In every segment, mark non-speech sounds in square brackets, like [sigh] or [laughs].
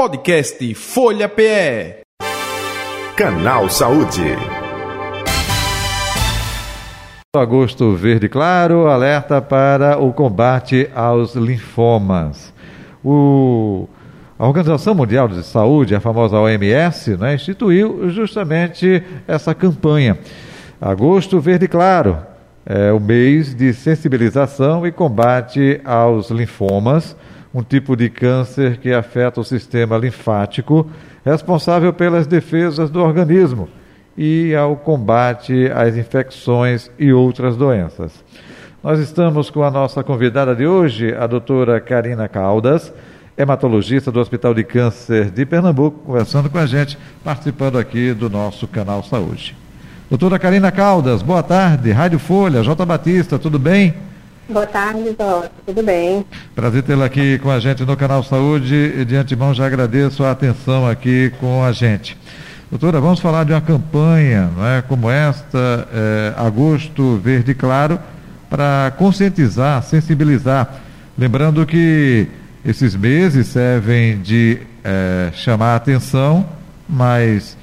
Podcast Folha PE. Canal Saúde. Agosto Verde Claro alerta para o combate aos linfomas. O, a Organização Mundial de Saúde, a famosa OMS, né, instituiu justamente essa campanha. Agosto Verde Claro é o mês de sensibilização e combate aos linfomas um tipo de câncer que afeta o sistema linfático, responsável pelas defesas do organismo e ao combate às infecções e outras doenças. Nós estamos com a nossa convidada de hoje, a doutora Karina Caldas, hematologista do Hospital de Câncer de Pernambuco, conversando com a gente, participando aqui do nosso canal Saúde. Doutora Karina Caldas, boa tarde, Rádio Folha, J. Batista, tudo bem? Boa tarde, Dó. Tudo bem? Prazer tê-la aqui com a gente no canal Saúde de antemão já agradeço a atenção aqui com a gente. Doutora, vamos falar de uma campanha não é, como esta, é, Agosto Verde Claro, para conscientizar, sensibilizar. Lembrando que esses meses servem de é, chamar a atenção, mas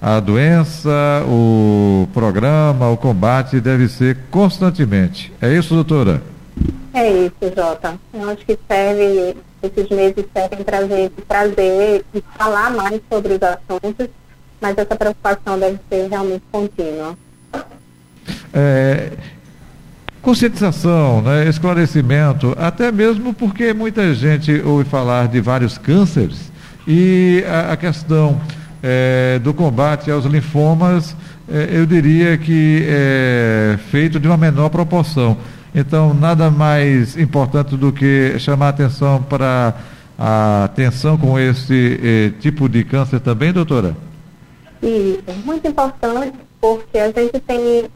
a doença, o programa, o combate deve ser constantemente. É isso, doutora? É isso, Jota. Eu acho que serve, esses meses servem para gente trazer e falar mais sobre os assuntos, mas essa preocupação deve ser realmente contínua. É, conscientização, né, esclarecimento, até mesmo porque muita gente ouve falar de vários cânceres e a, a questão é, do combate aos linfomas, é, eu diria que é feito de uma menor proporção. Então, nada mais importante do que chamar atenção para a atenção com esse eh, tipo de câncer também, doutora? Isso, muito importante, porque a gente tem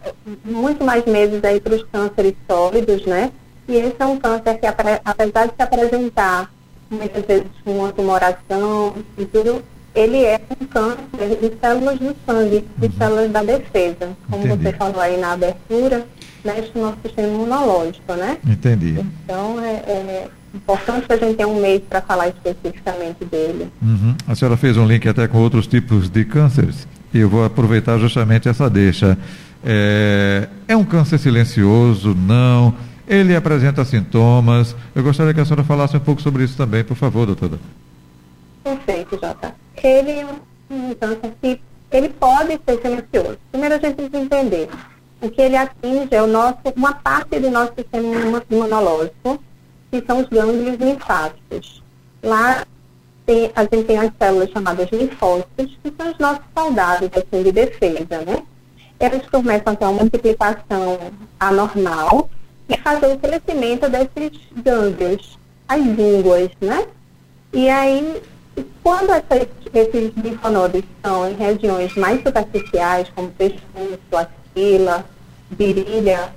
muito mais meses aí para os cânceres sólidos, né? E esse é um câncer que, apesar de se apresentar muitas vezes com uma tumoração e tudo, ele é um câncer de células do sangue, de uhum. células da defesa. Como Entendi. você falou aí na abertura, mexe no nosso sistema imunológico, né? Entendi. Então é, é importante que a gente tenha um mês para falar especificamente dele. Uhum. A senhora fez um link até com outros tipos de cânceres e eu vou aproveitar justamente essa deixa. É, é um câncer silencioso? Não. Ele apresenta sintomas. Eu gostaria que a senhora falasse um pouco sobre isso também, por favor, doutora. Perfeito, Jota. É um câncer que ele pode ser silencioso. Primeiro a gente precisa entender o que ele atinge é o nosso, uma parte do nosso sistema imunológico, que são os gânglios linfáticos. Lá tem, a gente tem as células chamadas linfócitos, que são os nossos soldados assim, de defesa, né? Elas começam a ter uma multiplicação anormal e fazer o crescimento desses gânglios, as línguas, né? E aí, quando essas, esses linfonodos estão em regiões mais superficiais, como pescoço, axila, virilha,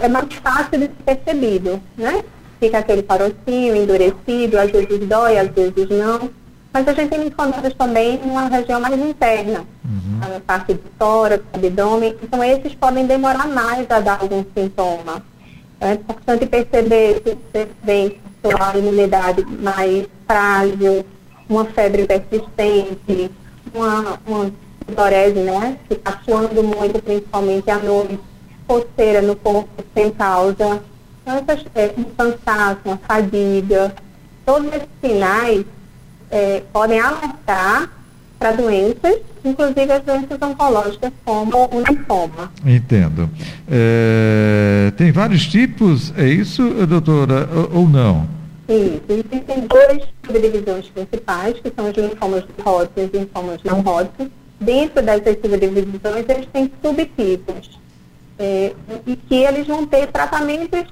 é mais fácil de ser percebido, né? Fica aquele parocinho endurecido, às vezes dói, às vezes não. Mas a gente tem linfonodos também numa região mais interna, uhum. na parte do tórax, abdômen. Então, esses podem demorar mais a dar algum sintoma. É importante perceber se você vem com imunidade mais frágil, uma febre persistente, uma, uma sudorese, né? Que está suando muito, principalmente à noite, coceira no corpo sem causa, essas, é, um cansaço, uma fadiga, todos esses sinais é, podem alertar para doenças, inclusive as doenças oncológicas, como o linfoma. Entendo. É, tem vários tipos, é isso, doutora, ou, não? Isso, existem duas subdivisões principais, que são os linfomas Hodgkin e os linfomas não Hodgkin dentro dessas subdivisões, eles têm subtipos. É, e que eles vão ter tratamentos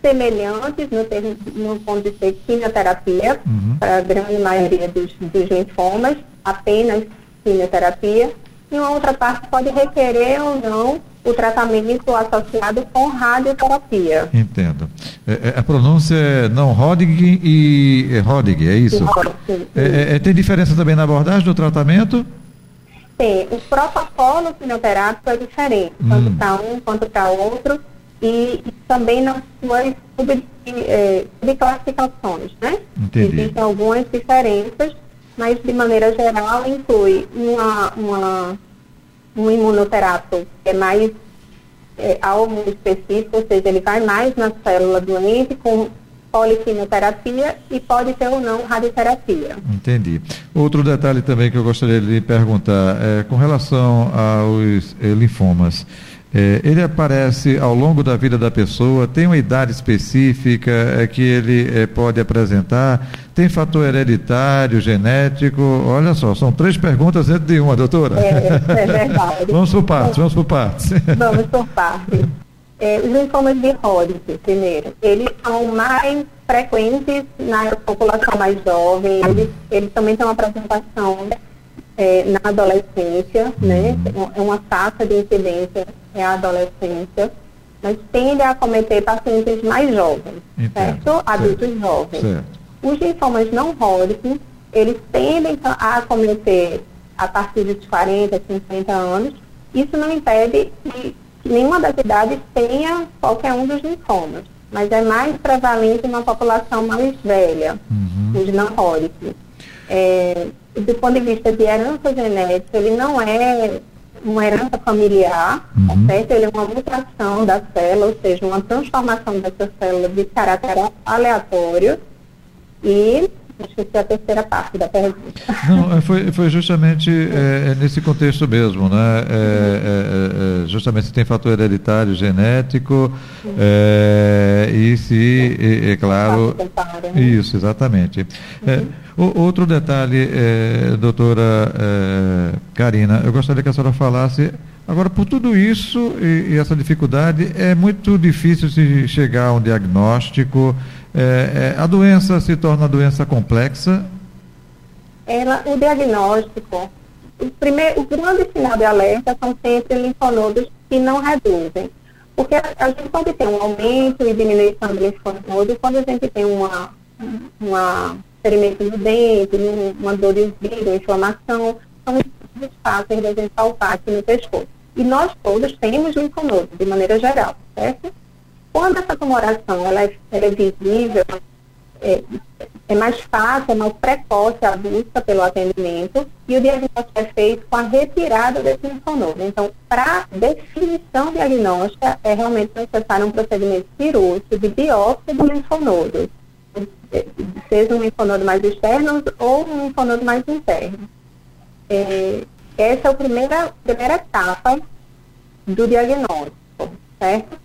semelhantes no, termo, no ponto de ser quimioterapia, uhum. para a grande maioria dos, dos linfomas, apenas quimioterapia, e uma outra parte pode requerer ou não o tratamento associado com radioterapia. Entendo. É, é, a pronúncia é não Hodgkin e é Hodgkin, é isso? Hodgkin, é, é, tem diferença também na abordagem do tratamento? Tem. O protocolo quimioterápico é diferente, hum. tanto para um quanto para outro, e, e, também nas suas sub, é, subclassificações, né? Entendi. Existem algumas diferenças, mas de maneira geral inclui uma, uma, um imunoterápico que é mais é, algo específico, ou seja, ele vai mais na célula doente com poliquimioterapia e pode ter ou não radioterapia. Entendi. Outro detalhe também que eu gostaria de perguntar é com relação aos eh, linfomas. É, ele aparece ao longo da vida da pessoa, tem uma idade específica é, que ele é, pode apresentar, tem fator hereditário, genético. Olha só, são três perguntas dentro de uma, doutora. É, é verdade. [laughs] vamos por partes, vamos por partes. [laughs] Vamos por partes. É, os linfomas de Hodgkin, primeiro, eles são mais frequentes na população mais jovem, eles, eles também têm uma apresentação é, na adolescência, né? É uma taxa de incidência é a adolescência, mas tende a acometer pacientes mais jovens, Entendo. certo? Adultos certo. jovens. Certo. Os linfomas não Hodgkin, eles tendem a acometer a partir dos 40, 50 anos. Isso não impede que nenhuma das idades tenha qualquer um dos linfomas, mas é mais prevalente na população mais velha, uhum. os não Hodgkin. É, do ponto de vista de herança genética, ele não é uma herança familiar, uhum. certo? Ele é uma mutação da célula, ou seja, uma transformação dessa célula de caráter aleatório e esqueci a terceira parte da pergunta. Não, é, foi, foi justamente é, é, nesse contexto mesmo, né? É, é, é justamente se tem fator hereditário, genético, e se, é, claro. Né? Isso, exatamente. Uhum. O, outro detalhe, doutora Karina, eu gostaria que a senhora falasse. Agora, por tudo isso e, e essa dificuldade, é muito difícil se chegar a um diagnóstico é, é, a doença se torna doença complexa? Ela, o diagnóstico, o, primeiro, o grande sinal de alerta são sempre linfonodos que não reduzem. Porque a, a gente pode ter um aumento e diminuição do linfonodo quando a gente tem uma, uma ferimento no dente, uma dor de ouvido, uma inflamação, são muito fáceis da gente palpar aqui no pescoço. E nós todos temos linfonodo, de maneira geral, certo? Quando essa tumoração ela é, ela é visível, é, é, mais fácil, é mais precoce a busca pelo atendimento e o diagnóstico é feito com a retirada desse linfonodo. Então, para definição diagnóstica, é realmente necessário um procedimento cirúrgico de biópsia do linfonodo, seja um linfonodo mais externo ou um linfonodo mais interno. É, essa é a primeira, primeira etapa do diagnóstico, certo?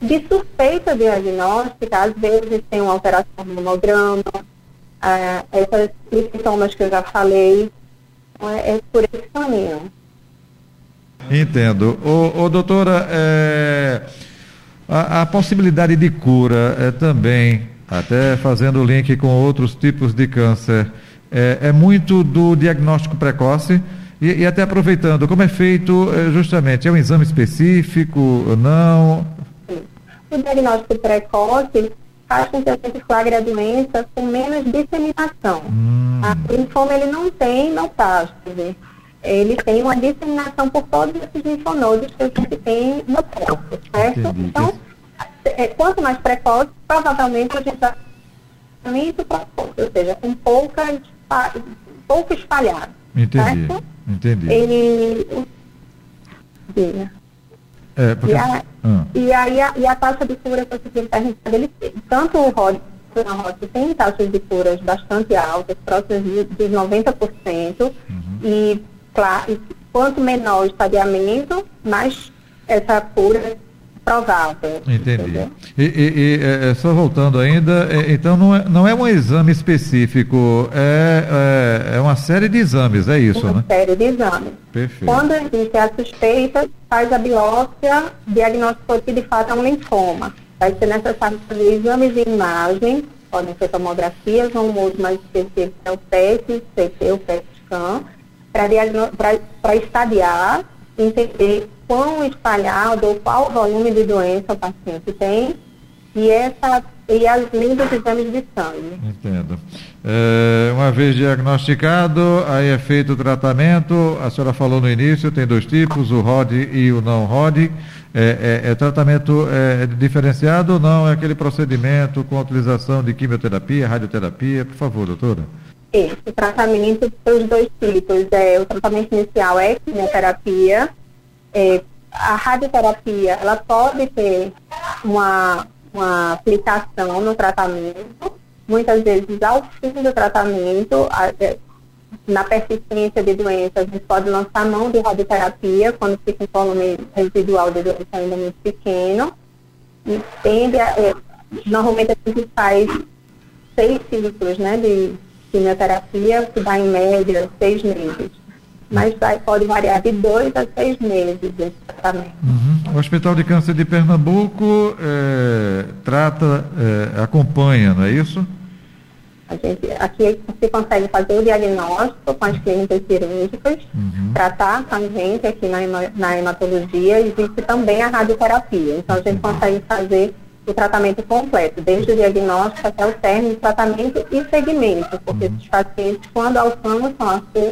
De suspeita diagnóstica, às vezes tem uma alteração no monograma, é, essas sintomas que eu já falei, é, é por esse caminho. Entendo. Ô, ô doutora, é, a, a, possibilidade de cura é também, até fazendo o link com outros tipos de câncer, é, é muito do diagnóstico precoce e, e, até aproveitando, como é feito é, justamente? É um exame específico ou não? o diagnóstico precoce faz com que a gente flagre a doença com menos disseminação. Hum. A linfoma ele não tem metástase. Ele tem uma disseminação por todos esses linfonodos que a gente tem no corpo, certo? Entendi. Então, é, quanto mais precoce, provavelmente a gente vai muito precoce, ou seja, com pouca, pouco espalhado. Entendi. Certo? Entendi. Ele. É, porque... e, a, hum. e aí a, e a taxa de cura que eu perguntando, ele, tanto o ROD quanto a ROD tem taxas de curas bastante altas, próximas de, de 90%, uhum. e, claro, e quanto menor o estadiamento, mais essa cura provável. Entendi. E, e, e é, é, só voltando ainda, é, então não é, não é um exame específico, é, é, é uma série de exames, é isso, uma né? Uma série de exames. Perfeito. Quando existe a suspeita, faz a biópsia, diagnosticou que de fato é um linfoma. Vai ser necessário fazer exames de imagem, podem ser tomografias ou um outro mais específico, é o PET, CT, o PET scan, para estadiar, entender quão espalhado ou qual volume de doença o paciente tem e, essa, e as linhas de exames de sangue. Entendo. É, uma vez diagnosticado, aí é feito o tratamento, a senhora falou no início, tem dois tipos, o ROD e o não ROD. É, é, é tratamento é, diferenciado ou não? É aquele procedimento com a utilização de quimioterapia, radioterapia? Por favor, doutora. Esse, o tratamento para os dois tipos. É, o tratamento inicial é quimioterapia. É, a radioterapia, ela pode ter uma, uma aplicação no tratamento. Muitas vezes, ao fim do tratamento, a, é, na persistência de doenças, a gente pode lançar mão de radioterapia quando fica um volume residual de doença ainda muito pequeno. E tende a, é, normalmente a gente faz seis ciclos né, de quimioterapia, que dá em média seis meses. Mas vai, pode variar de dois a seis meses esse tratamento. Uhum. O Hospital de Câncer de Pernambuco é, trata, é, acompanha, não é isso? A gente, aqui você consegue fazer o diagnóstico com as clínicas cirúrgicas, uhum. tratar com a gente aqui na, na hematologia, existe também a radioterapia. Então a gente uhum. consegue fazer o tratamento completo, desde o diagnóstico até o término, tratamento e segmento, porque uhum. esses pacientes, quando alcançam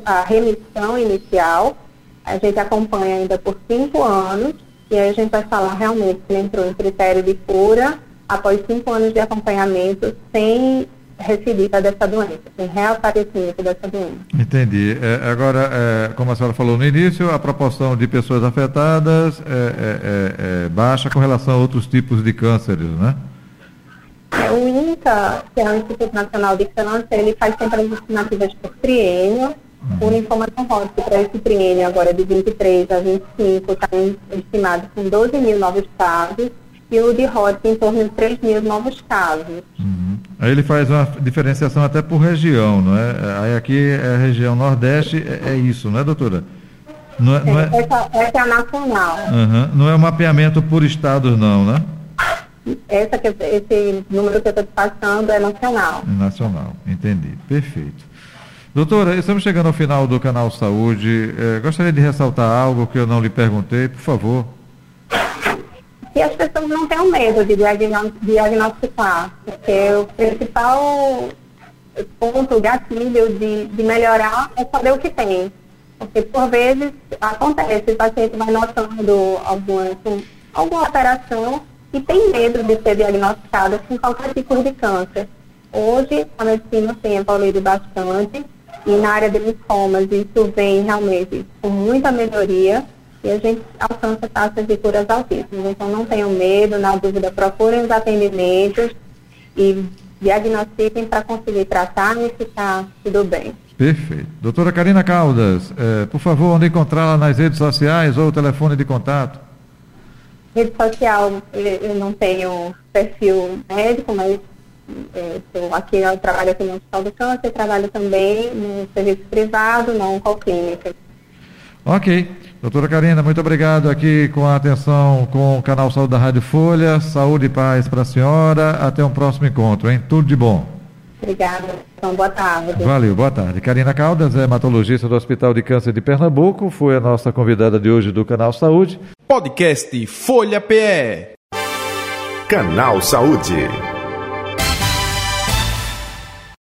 a, a remissão inicial, a gente acompanha ainda por cinco anos, e aí a gente vai falar realmente se ele entrou em critério de cura após cinco anos de acompanhamento sem recidiva dessa doença, sem reaparecimento dessa doença. Entendi. É, agora, é, como a senhora falou no início, a proporção de pessoas afetadas é, é, é, é baixa com relação a outros tipos de cânceres, né? o INCA, que é o Instituto Nacional de Câncer, ele faz sempre as estimativas por triênio, uhum. por informação Hodgkin para esse triênio agora de 23 a 25 está estimado com 12 mil novos casos, e o de Hodgkin em torno de 3 mil novos casos. Uhum. Aí ele faz uma diferenciação até por região, não é? Aí aqui é a região Nordeste, é, é isso, não é, doutora? Não é, não é... Essa, essa, é a nacional. Uhum. Não é um mapeamento por estados, não, né? Essa que, esse número que eu estou te passando é nacional. Nacional, entendi. Perfeito. Doutora, estamos chegando ao final do canal Saúde. É, gostaria de ressaltar algo que eu não lhe perguntei, por favor que as pessoas não tenham medo de diagnosticar, porque o principal ponto, gatilho de, de melhorar é saber o que tem. Porque por vezes acontece, o paciente vai notando alguma, alguma alteração e tem medo de ser diagnosticado com qualquer tipo de câncer. Hoje a medicina tem evoluído bastante e na área de linfomas isso vem realmente com muita melhoria e a gente alcança taxas de curas altíssimas. Então não tenham medo, na dúvida procurem os atendimentos e diagnostiquem para conseguir tratar e ficar tudo bem. Perfeito. Doutora Karina Caldas, é, por favor, onde encontrá-la nas redes sociais ou o telefone de contato? Rede social, eu não tenho perfil médico, mas é, aqui eu trabalho aqui no Hospital do Câncer, trabalho também no serviço privado, não com clínica. Ok. Doutora Karina, muito obrigado aqui com a atenção com o canal Saúde da Rádio Folha. Saúde e paz para a senhora. Até um próximo encontro, hein? Tudo de bom. Obrigada. Então, boa tarde. Valeu, boa tarde. Karina Caldas, hematologista do Hospital de Câncer de Pernambuco, foi a nossa convidada de hoje do Canal Saúde. Podcast Folha PE. Canal Saúde.